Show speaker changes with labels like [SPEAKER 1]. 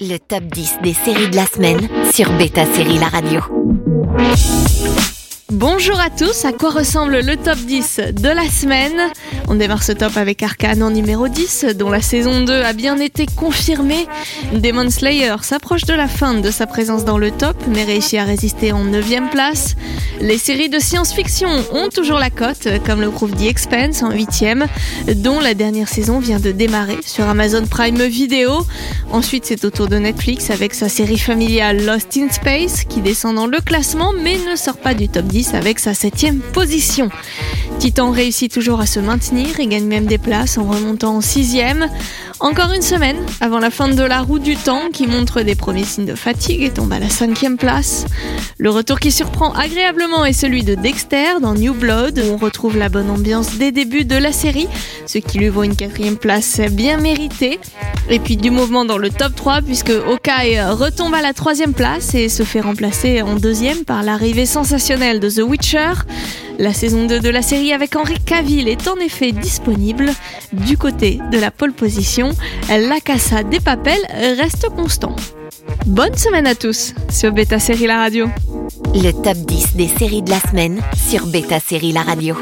[SPEAKER 1] Le top 10 des séries de la semaine sur Beta Série La Radio.
[SPEAKER 2] Bonjour à tous, à quoi ressemble le top 10 de la semaine On démarre ce top avec Arkane en numéro 10, dont la saison 2 a bien été confirmée. Demon Slayer s'approche de la fin de sa présence dans le top, mais réussit à résister en 9ème place. Les séries de science-fiction ont toujours la cote, comme le prouve The Expense en 8ème, dont la dernière saison vient de démarrer sur Amazon Prime Video. Ensuite, c'est au tour de Netflix avec sa série familiale Lost in Space, qui descend dans le classement, mais ne sort pas du top 10 avec sa septième position. Titan réussit toujours à se maintenir et gagne même des places en remontant en sixième. Encore une semaine avant la fin de la roue du temps qui montre des premiers signes de fatigue et tombe à la cinquième place. Le retour qui surprend agréablement est celui de Dexter dans New Blood où on retrouve la bonne ambiance des débuts de la série, ce qui lui vaut une quatrième place bien méritée. Et puis du mouvement dans le top 3 puisque Okai retombe à la troisième place et se fait remplacer en deuxième par l'arrivée sensationnelle de The Witcher. La saison 2 de la série avec Henri Cavill est en effet disponible. Du côté de la pole position, la Casa des Papels reste constant. Bonne semaine à tous sur Beta Série La Radio.
[SPEAKER 1] Le top 10 des séries de la semaine sur Beta Série La Radio.